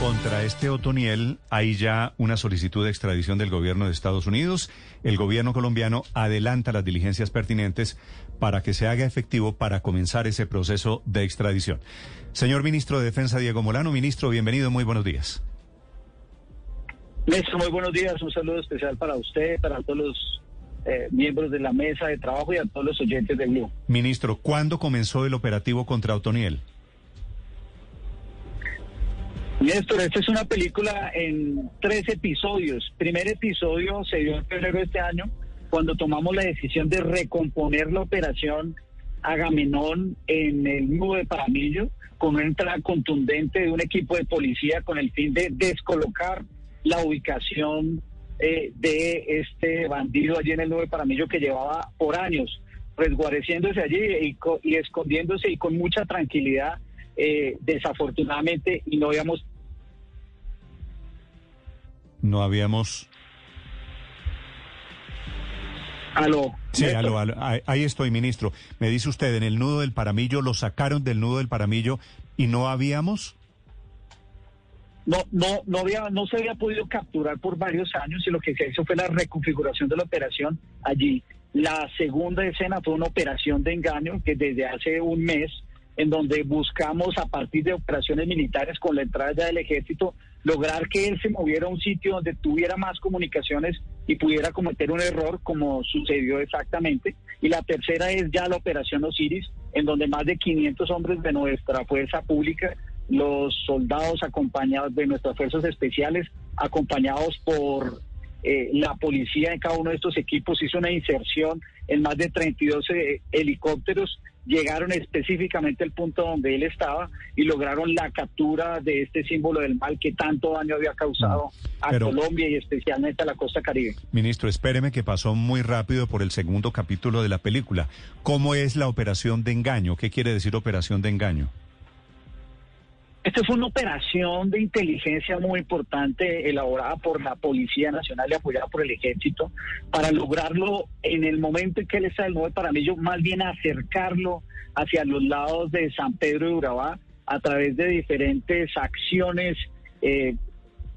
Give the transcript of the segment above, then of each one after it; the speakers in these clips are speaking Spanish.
Contra este Otoniel hay ya una solicitud de extradición del gobierno de Estados Unidos. El gobierno colombiano adelanta las diligencias pertinentes para que se haga efectivo para comenzar ese proceso de extradición. Señor ministro de Defensa Diego Molano, ministro, bienvenido, muy buenos días. Ministro, muy buenos días. Un saludo especial para usted, para todos los eh, miembros de la mesa de trabajo y a todos los oyentes de Blue. Ministro, ¿cuándo comenzó el operativo contra Otoniel? Néstor, esta es una película en tres episodios. Primer episodio se dio en febrero de este año, cuando tomamos la decisión de recomponer la operación Agamenón en el nudo de Paramillo, con una entrada contundente de un equipo de policía con el fin de descolocar la ubicación eh, de este bandido allí en el nudo de Paramillo que llevaba por años resguareciéndose allí y escondiéndose y con mucha tranquilidad eh, desafortunadamente, y no habíamos... No habíamos... Aló. Sí, aló, ahí estoy, ministro. Me dice usted, en el nudo del Paramillo, lo sacaron del nudo del Paramillo y no habíamos... No, no, no había, no se había podido capturar por varios años y lo que se hizo fue la reconfiguración de la operación allí. La segunda escena fue una operación de engaño que desde hace un mes en donde buscamos a partir de operaciones militares con la entrada ya del ejército lograr que él se moviera a un sitio donde tuviera más comunicaciones y pudiera cometer un error como sucedió exactamente. Y la tercera es ya la operación Osiris, en donde más de 500 hombres de nuestra fuerza pública, los soldados acompañados de nuestras fuerzas especiales, acompañados por eh, la policía en cada uno de estos equipos hizo una inserción en más de 32 eh, helicópteros, llegaron específicamente al punto donde él estaba y lograron la captura de este símbolo del mal que tanto daño había causado a Colombia y especialmente a la costa caribe. Ministro, espéreme que pasó muy rápido por el segundo capítulo de la película. ¿Cómo es la operación de engaño? ¿Qué quiere decir operación de engaño? Esta fue una operación de inteligencia muy importante elaborada por la Policía Nacional y apoyada por el Ejército para lograrlo en el momento en que él está del nuevo Paramillo, más bien acercarlo hacia los lados de San Pedro de Urabá a través de diferentes acciones eh,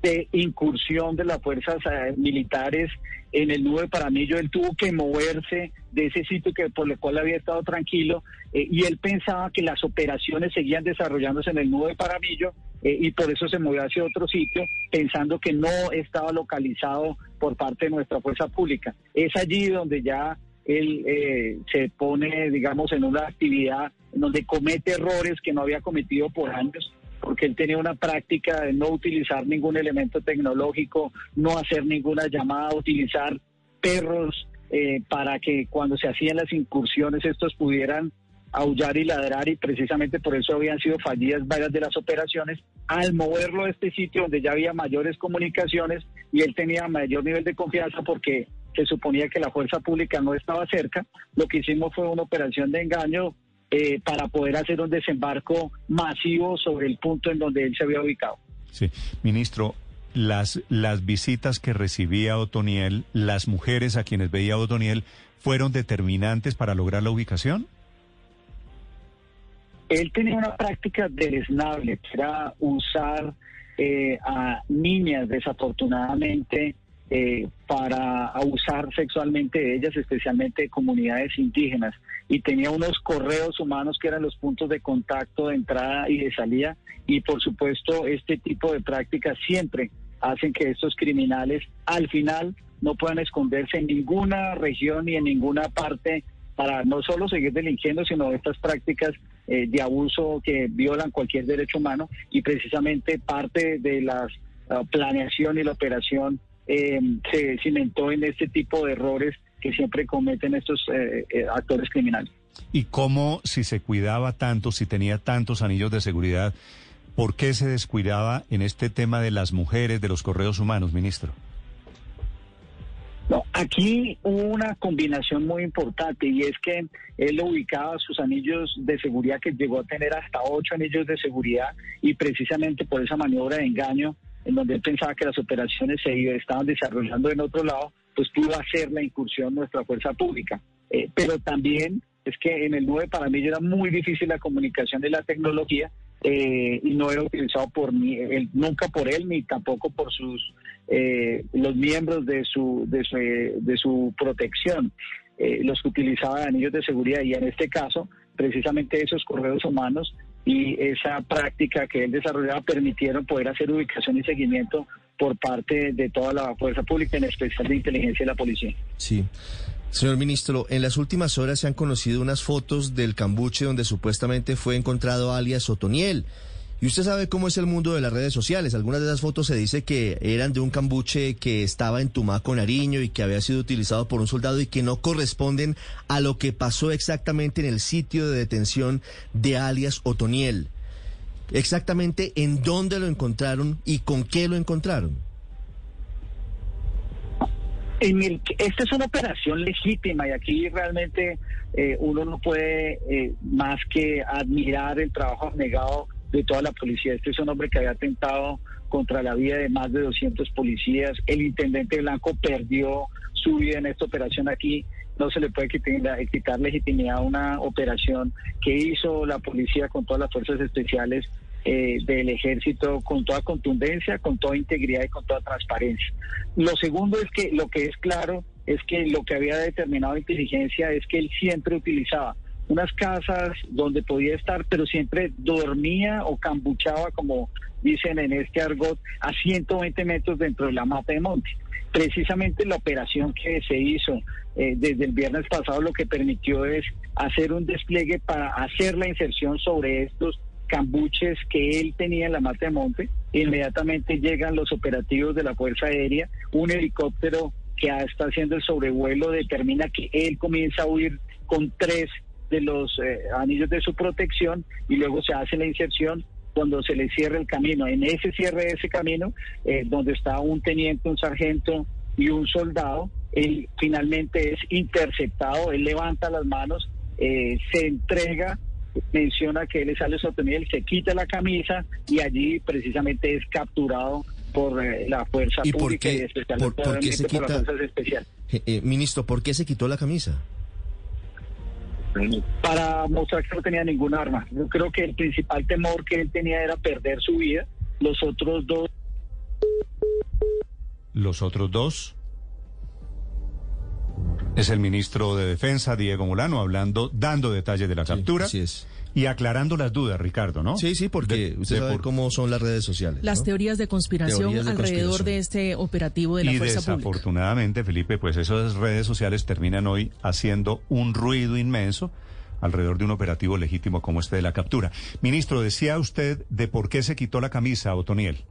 de incursión de las fuerzas eh, militares en el nudo de Paramillo. Él tuvo que moverse de ese sitio que por el cual había estado tranquilo eh, y él pensaba que las operaciones seguían desarrollándose en el nudo de Paramillo eh, y por eso se movió hacia otro sitio pensando que no estaba localizado por parte de nuestra fuerza pública. Es allí donde ya él se pone, digamos, en una actividad donde comete errores que no había cometido por años porque él tenía una práctica de no utilizar ningún elemento tecnológico, no hacer ninguna llamada, utilizar perros eh, para que cuando se hacían las incursiones estos pudieran aullar y ladrar y precisamente por eso habían sido fallidas varias de las operaciones. Al moverlo a este sitio donde ya había mayores comunicaciones y él tenía mayor nivel de confianza porque se suponía que la fuerza pública no estaba cerca, lo que hicimos fue una operación de engaño eh, para poder hacer un desembarco masivo sobre el punto en donde él se había ubicado. Sí, ministro, las, las visitas que recibía Otoniel, las mujeres a quienes veía Otoniel, ¿fueron determinantes para lograr la ubicación? Él tenía una práctica deleznable, que era usar eh, a niñas desafortunadamente eh, para abusar sexualmente de ellas, especialmente de comunidades indígenas. Y tenía unos correos humanos que eran los puntos de contacto de entrada y de salida. Y por supuesto, este tipo de prácticas siempre hacen que estos criminales al final no puedan esconderse en ninguna región ni en ninguna parte para no solo seguir delinquiendo, sino estas prácticas eh, de abuso que violan cualquier derecho humano y precisamente parte de la ah, planeación y la operación eh, se cimentó en este tipo de errores que siempre cometen estos eh, eh, actores criminales. ¿Y cómo, si se cuidaba tanto, si tenía tantos anillos de seguridad, por qué se descuidaba en este tema de las mujeres, de los correos humanos, ministro? No, aquí hubo una combinación muy importante y es que él ubicaba sus anillos de seguridad que llegó a tener hasta ocho anillos de seguridad y precisamente por esa maniobra de engaño en donde él pensaba que las operaciones se estaban desarrollando en otro lado, pues pudo hacer la incursión nuestra fuerza pública. Eh, pero también es que en el 9 para mí era muy difícil la comunicación y la tecnología eh, y no era utilizado por ni, él, nunca por él ni tampoco por sus eh, los miembros de su de su, de su protección, eh, los que utilizaban anillos de seguridad y en este caso precisamente esos correos humanos y esa práctica que él desarrollaba permitieron poder hacer ubicación y seguimiento por parte de toda la fuerza pública, en especial de inteligencia y la policía. Sí. Señor ministro, en las últimas horas se han conocido unas fotos del cambuche donde supuestamente fue encontrado alias Otoniel. Y usted sabe cómo es el mundo de las redes sociales. Algunas de esas fotos se dice que eran de un cambuche que estaba en Tumaco, Nariño, y que había sido utilizado por un soldado y que no corresponden a lo que pasó exactamente en el sitio de detención de alias Otoniel. Exactamente en dónde lo encontraron y con qué lo encontraron. Esta es una operación legítima y aquí realmente eh, uno no puede eh, más que admirar el trabajo abnegado de toda la policía. Este es un hombre que había atentado contra la vida de más de 200 policías. El intendente Blanco perdió su vida en esta operación aquí. No se le puede quitar, legitimidad a una operación que hizo la policía con todas las fuerzas especiales eh, del ejército con toda contundencia, con toda integridad y con toda transparencia. Lo segundo es que lo que es claro es que lo que había determinado inteligencia es que él siempre utilizaba unas casas donde podía estar, pero siempre dormía o cambuchaba, como dicen en este argot, a 120 metros dentro de la mata de monte. Precisamente la operación que se hizo eh, desde el viernes pasado lo que permitió es hacer un despliegue para hacer la inserción sobre estos cambuches que él tenía en la mata de monte. Inmediatamente llegan los operativos de la Fuerza Aérea, un helicóptero que está haciendo el sobrevuelo determina que él comienza a huir con tres de los eh, anillos de su protección y luego se hace la inserción cuando se le cierra el camino. En ese cierre de ese camino, eh, donde está un teniente, un sargento y un soldado, él finalmente es interceptado, él levanta las manos, eh, se entrega menciona que él es Alex Otoniel, se quita la camisa y allí precisamente es capturado por eh, la fuerza pública y especialmente por, qué se quita, las fuerzas especiales. Ministro, ¿por qué se quitó la camisa? Para mostrar que no tenía ningún arma. Yo creo que el principal temor que él tenía era perder su vida. Los otros dos. Los otros dos. Es el ministro de Defensa, Diego Molano, hablando, dando detalles de la captura. es. Y aclarando las dudas, Ricardo, ¿no? Sí, sí, porque usted sabe cómo son las redes sociales. Las teorías de conspiración alrededor de este operativo de la y fuerza desafortunadamente, Felipe, pues esas redes sociales terminan hoy haciendo un ruido inmenso alrededor de un operativo legítimo como este de la captura. Ministro, decía usted de por qué se quitó la camisa, Otoniel.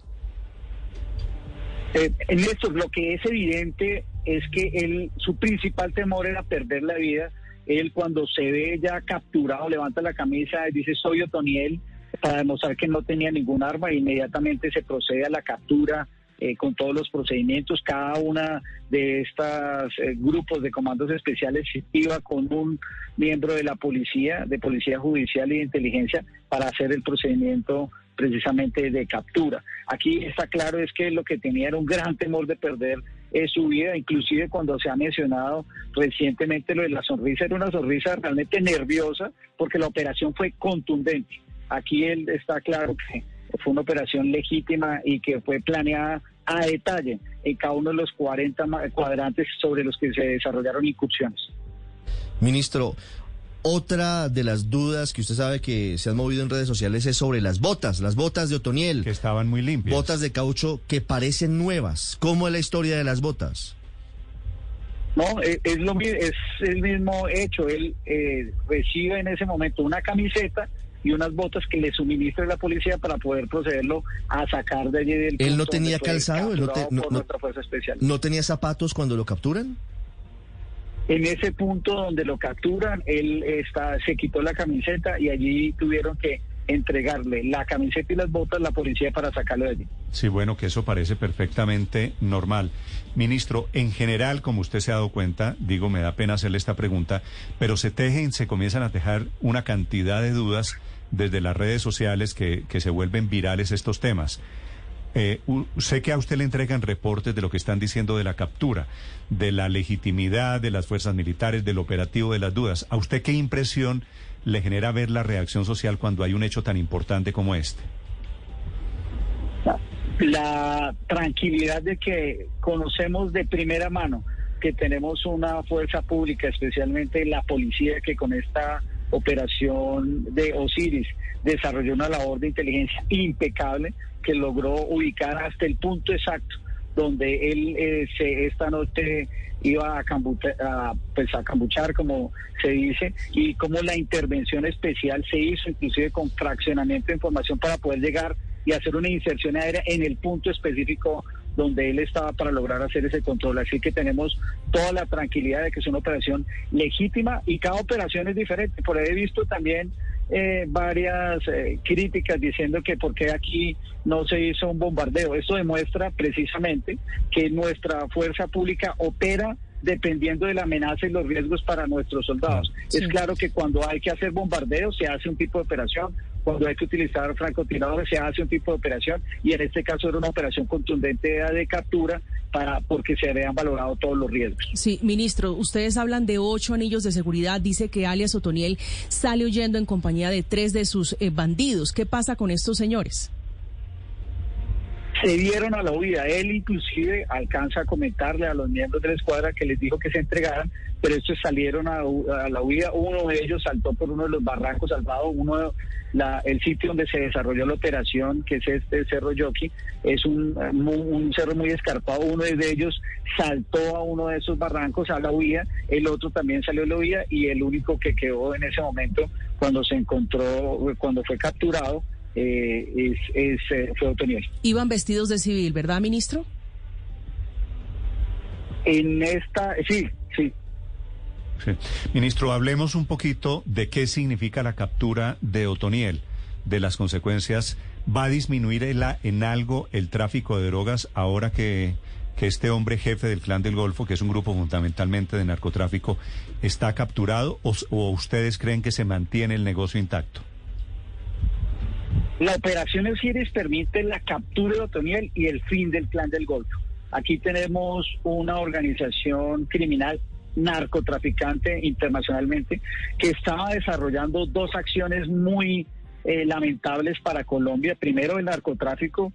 Eh, Néstor, lo que es evidente es que él, su principal temor era perder la vida. Él cuando se ve ya capturado, levanta la camisa y dice soy Otoniel para demostrar que no tenía ningún arma. Inmediatamente se procede a la captura eh, con todos los procedimientos. Cada una de estos eh, grupos de comandos especiales iba con un miembro de la policía, de policía judicial y de inteligencia para hacer el procedimiento precisamente de captura. Aquí está claro es que lo que tenía era un gran temor de perder eh, su vida, inclusive cuando se ha mencionado recientemente lo de la sonrisa, era una sonrisa realmente nerviosa porque la operación fue contundente. Aquí él está claro que fue una operación legítima y que fue planeada a detalle en cada uno de los 40 cuadrantes sobre los que se desarrollaron incursiones. Ministro, otra de las dudas que usted sabe que se han movido en redes sociales es sobre las botas, las botas de Otoniel. Que estaban muy limpias. Botas de caucho que parecen nuevas. ¿Cómo es la historia de las botas? No, es, lo, es el mismo hecho. Él eh, recibe en ese momento una camiseta y unas botas que le suministra la policía para poder procederlo a sacar de allí del... ¿Él no tenía calzado? ¿Él no, no tenía zapatos cuando lo capturan? En ese punto donde lo capturan, él está, se quitó la camiseta y allí tuvieron que entregarle la camiseta y las botas a la policía para sacarlo de allí. Sí, bueno, que eso parece perfectamente normal. Ministro, en general, como usted se ha dado cuenta, digo, me da pena hacerle esta pregunta, pero se tejen, se comienzan a tejer una cantidad de dudas desde las redes sociales que, que se vuelven virales estos temas. Eh, sé que a usted le entregan reportes de lo que están diciendo de la captura, de la legitimidad de las fuerzas militares, del operativo de las dudas. ¿A usted qué impresión le genera ver la reacción social cuando hay un hecho tan importante como este? La tranquilidad de que conocemos de primera mano que tenemos una fuerza pública, especialmente la policía, que con esta operación de Osiris desarrolló una labor de inteligencia impecable que logró ubicar hasta el punto exacto donde él eh, se, esta noche iba a, a, pues a cambuchar, como se dice, y cómo la intervención especial se hizo, inclusive con fraccionamiento de información para poder llegar y hacer una inserción aérea en el punto específico donde él estaba para lograr hacer ese control. Así que tenemos toda la tranquilidad de que es una operación legítima y cada operación es diferente. Por ahí he visto también eh, varias eh, críticas diciendo que por qué aquí no se hizo un bombardeo. Esto demuestra precisamente que nuestra fuerza pública opera dependiendo de la amenaza y los riesgos para nuestros soldados. Es claro que cuando hay que hacer bombardeo se hace un tipo de operación, cuando hay que utilizar francotiradores se hace un tipo de operación y en este caso era una operación contundente de captura para porque se habían valorado todos los riesgos. Sí, ministro, ustedes hablan de ocho anillos de seguridad, dice que alias Otoniel sale huyendo en compañía de tres de sus eh, bandidos. ¿Qué pasa con estos señores? Se dieron a la huida. Él inclusive alcanza a comentarle a los miembros de la escuadra que les dijo que se entregaran, pero estos salieron a, la huida. Uno de ellos saltó por uno de los barrancos salvados, uno la, el sitio donde se desarrolló la operación, que es este Cerro Yoki, es un, un, cerro muy escarpado. Uno de ellos saltó a uno de esos barrancos a la huida, el otro también salió a la huida y el único que quedó en ese momento cuando se encontró, cuando fue capturado, eh, es, es eh, fue Otoniel. Iban vestidos de civil, ¿verdad, ministro? En esta, sí, sí. Ministro, hablemos un poquito de qué significa la captura de Otoniel, de las consecuencias. ¿Va a disminuir en algo el tráfico de drogas ahora que, que este hombre jefe del Clan del Golfo, que es un grupo fundamentalmente de narcotráfico, está capturado o, o ustedes creen que se mantiene el negocio intacto? La operación Osiris permite la captura de Otoniel y el fin del Clan del Golfo. Aquí tenemos una organización criminal narcotraficante internacionalmente que estaba desarrollando dos acciones muy eh, lamentables para Colombia. Primero, el narcotráfico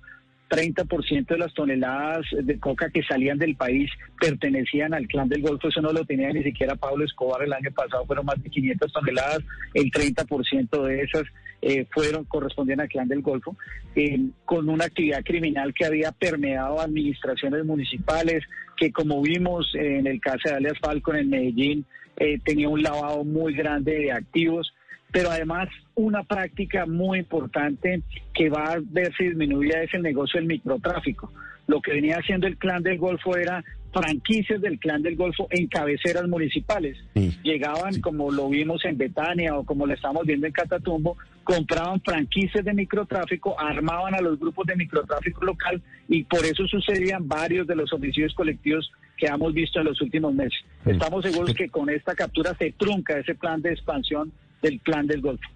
30% de las toneladas de coca que salían del país pertenecían al clan del Golfo, eso no lo tenía ni siquiera Pablo Escobar el año pasado, fueron más de 500 toneladas, el 30% de esas eh, fueron correspondían al clan del Golfo, eh, con una actividad criminal que había permeado administraciones municipales, que como vimos en el caso de alias Falcon en Medellín, eh, tenía un lavado muy grande de activos, pero además una práctica muy importante que va a verse disminuida es el negocio del microtráfico. Lo que venía haciendo el clan del Golfo era franquicias del clan del Golfo en cabeceras municipales. Llegaban, como lo vimos en Betania o como lo estamos viendo en Catatumbo, compraban franquicias de microtráfico, armaban a los grupos de microtráfico local y por eso sucedían varios de los homicidios colectivos que hemos visto en los últimos meses. Estamos seguros que con esta captura se trunca ese plan de expansión del plan del Golfo.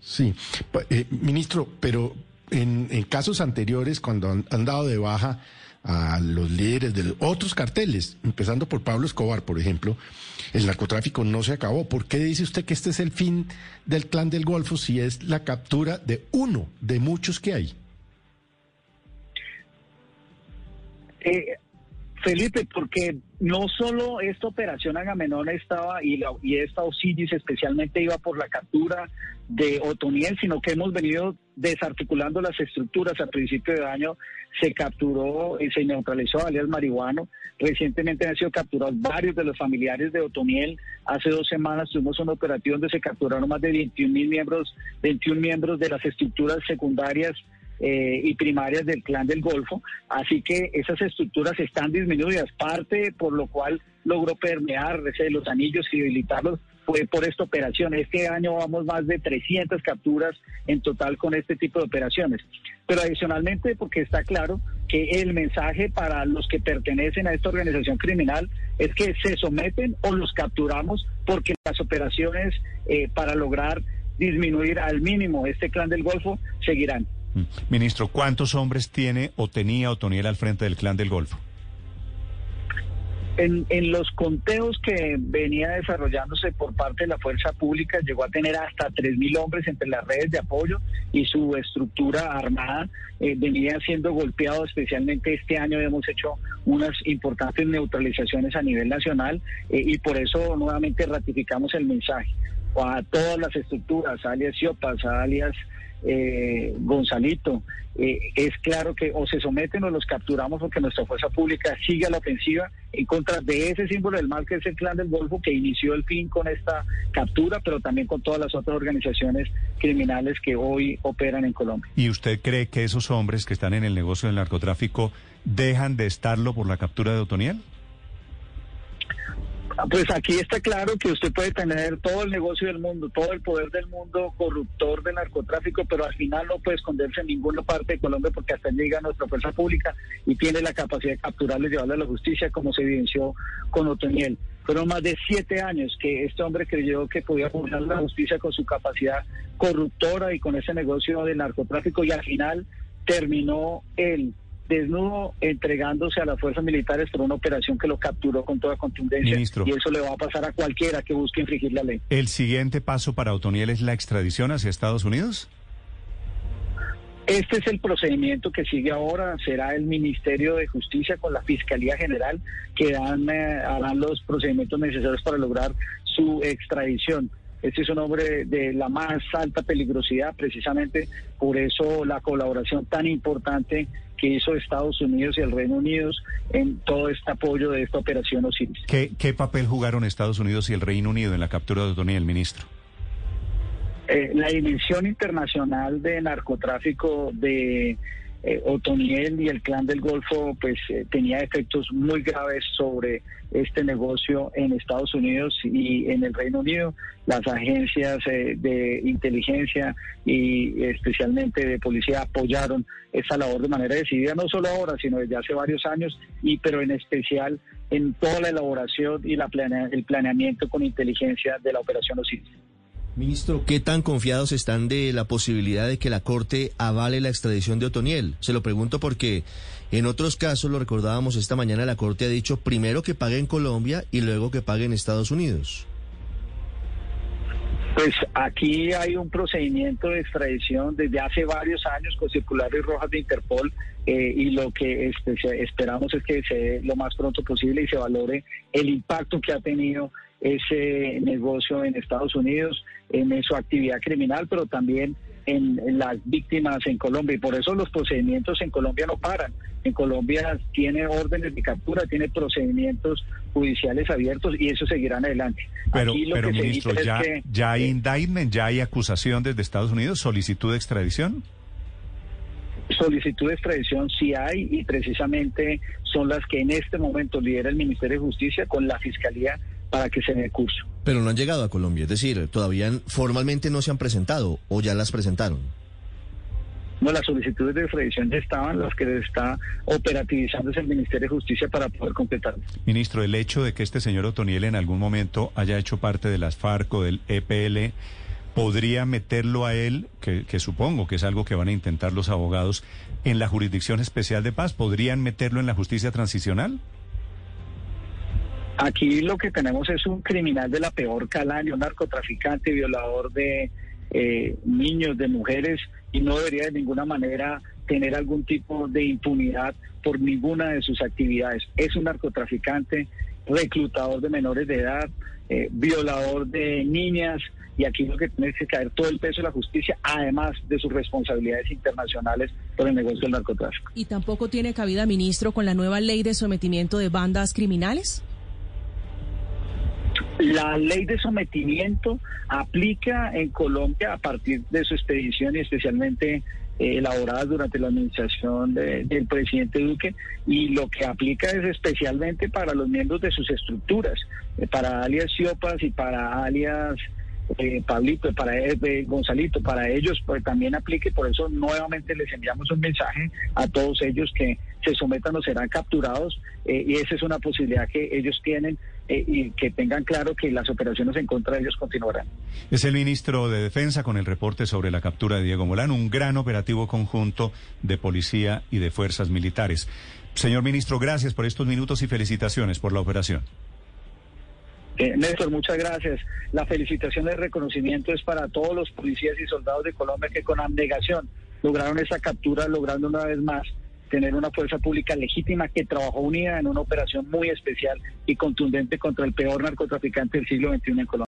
Sí, eh, ministro, pero en, casos anteriores, cuando han, dado de baja a los líderes de otros carteles, empezando por Pablo Escobar, por ejemplo, el narcotráfico no se acabó. ¿Por qué dice usted que este es el fin del clan del Golfo si es la captura de uno de muchos que hay? Eh, Felipe, porque no solo esta operación Agamenón estaba y, la, y esta Osiris especialmente iba por la captura de Otoniel, sino que hemos venido desarticulando las estructuras. A principio de año se capturó y se neutralizó alias marihuano. Recientemente han sido capturados varios de los familiares de Otoniel. Hace dos semanas tuvimos una operación donde se capturaron más de 21 mil miembros, 21 miembros de las estructuras secundarias eh, y primarias del clan del Golfo, así que esas estructuras están disminuidas, parte por lo cual logró permear los anillos y debilitarlos fue por esta operación. Este año vamos más de 300 capturas en total con este tipo de operaciones. Pero adicionalmente, porque está claro que el mensaje para los que pertenecen a esta organización criminal es que se someten o los capturamos porque las operaciones eh, para lograr disminuir al mínimo este clan del Golfo seguirán. Mm. Ministro, ¿cuántos hombres tiene o tenía Otoniel al frente del Clan del Golfo? En, en, los conteos que venía desarrollándose por parte de la fuerza pública, llegó a tener hasta 3.000 hombres entre las redes de apoyo y su estructura armada eh, venía siendo golpeado, especialmente este año hemos hecho unas importantes neutralizaciones a nivel nacional eh, y por eso nuevamente ratificamos el mensaje a todas las estructuras, alias Siopas, alias eh, Gonzalito, eh, es claro que o se someten o los capturamos porque nuestra fuerza pública sigue a la ofensiva en contra de ese símbolo del mal que es el clan del Golfo que inició el fin con esta captura, pero también con todas las otras organizaciones criminales que hoy operan en Colombia. ¿Y usted cree que esos hombres que están en el negocio del narcotráfico dejan de estarlo por la captura de Otoniel? Pues aquí está claro que usted puede tener todo el negocio del mundo, todo el poder del mundo corruptor del narcotráfico, pero al final no puede esconderse en ninguna parte de Colombia porque hasta llega nuestra fuerza pública y tiene la capacidad de capturarlo y llevarlo a la justicia, como se evidenció con Otoniel. Fueron más de siete años que este hombre creyó que podía funcionar la justicia con su capacidad corruptora y con ese negocio del narcotráfico y al final terminó él desnudo entregándose a las fuerzas militares por una operación que lo capturó con toda contundencia. Y eso le va a pasar a cualquiera que busque infringir la ley. ¿El siguiente paso para Otoniel es la extradición hacia Estados Unidos? Este es el procedimiento que sigue ahora. Será el Ministerio de Justicia con la Fiscalía General que dan, eh, harán los procedimientos necesarios para lograr su extradición. Este es un hombre de la más alta peligrosidad, precisamente por eso la colaboración tan importante que hizo Estados Unidos y el Reino Unido en todo este apoyo de esta operación Osiris. ¿Qué, qué papel jugaron Estados Unidos y el Reino Unido en la captura de Otoniel, ministro? Eh, la dimensión internacional de narcotráfico de eh, Otoniel y el clan del Golfo pues eh, tenía efectos muy graves sobre este negocio en Estados Unidos y en el Reino Unido. Las agencias eh, de inteligencia y especialmente de policía apoyaron esa labor de manera decidida, no solo ahora, sino desde hace varios años, y pero en especial en toda la elaboración y la el planeamiento con inteligencia de la operación Osiris. Ministro, ¿qué tan confiados están de la posibilidad de que la Corte avale la extradición de Otoniel? Se lo pregunto porque en otros casos, lo recordábamos esta mañana, la Corte ha dicho primero que pague en Colombia y luego que pague en Estados Unidos. Pues aquí hay un procedimiento de extradición desde hace varios años con circulares rojas de Interpol eh, y lo que esperamos es que se dé lo más pronto posible y se valore el impacto que ha tenido ese negocio en Estados Unidos, en su actividad criminal, pero también en, las víctimas en Colombia. Y por eso los procedimientos en Colombia no paran. En Colombia tiene órdenes de captura, tiene procedimientos judiciales abiertos y eso seguirán adelante. Pero, pero ministro, ya, ya hay indictment, ya hay acusación desde Estados Unidos, solicitud de extradición. Solicitud de extradición sí hay y precisamente son las que en este momento lidera el Ministerio de Justicia con la Fiscalía para que se den curso. Pero no han llegado a Colombia, es decir, todavía formalmente no se han presentado o ya las presentaron. No, las solicitudes de extradición ya estaban, las que está operativizando es el Ministerio de Justicia para poder completar. Ministro, el hecho de que este señor Otoniel en algún momento haya hecho parte de las FARC o del EPL, ¿podría meterlo a él, que, que supongo que es algo que van a intentar los abogados, en la Jurisdicción Especial de Paz? ¿Podrían meterlo en la justicia transicional? Aquí lo que tenemos es un criminal de la peor calaña, un narcotraficante, violador de eh, niños, de mujeres, y no debería de ninguna manera tener algún tipo de impunidad por ninguna de sus actividades. Es un narcotraficante, reclutador de menores de edad, eh, violador de niñas, y aquí lo que tiene que caer todo el peso de la justicia, además de sus responsabilidades internacionales por el negocio del narcotráfico. ¿Y tampoco tiene cabida, ministro, con la nueva ley de sometimiento de bandas criminales? La ley de sometimiento aplica en Colombia a partir de su expedición y especialmente eh, elaboradas durante la administración del presidente Duque y lo que aplica es especialmente para los miembros de sus estructuras, eh, para alias Siopas y para alias eh, Pablito, para eh, Gonzalito, para ellos pues, también aplique. Por eso nuevamente les enviamos un mensaje a todos ellos que se sometan o serán capturados eh, y esa es una posibilidad que ellos tienen eh, y que tengan claro que las operaciones en contra de ellos continuarán. Es el ministro de Defensa con el reporte sobre la captura de Diego Molano, un gran operativo conjunto de policía y de fuerzas militares. Señor ministro, gracias por estos minutos y felicitaciones por la operación. Eh, Néstor, muchas gracias. La felicitación y reconocimiento es para todos los policías y soldados de Colombia que con abnegación lograron esa captura, logrando una vez más tener una fuerza pública legítima que trabajó unida en una operación muy especial y contundente contra el peor narcotraficante del siglo XXI en Colombia.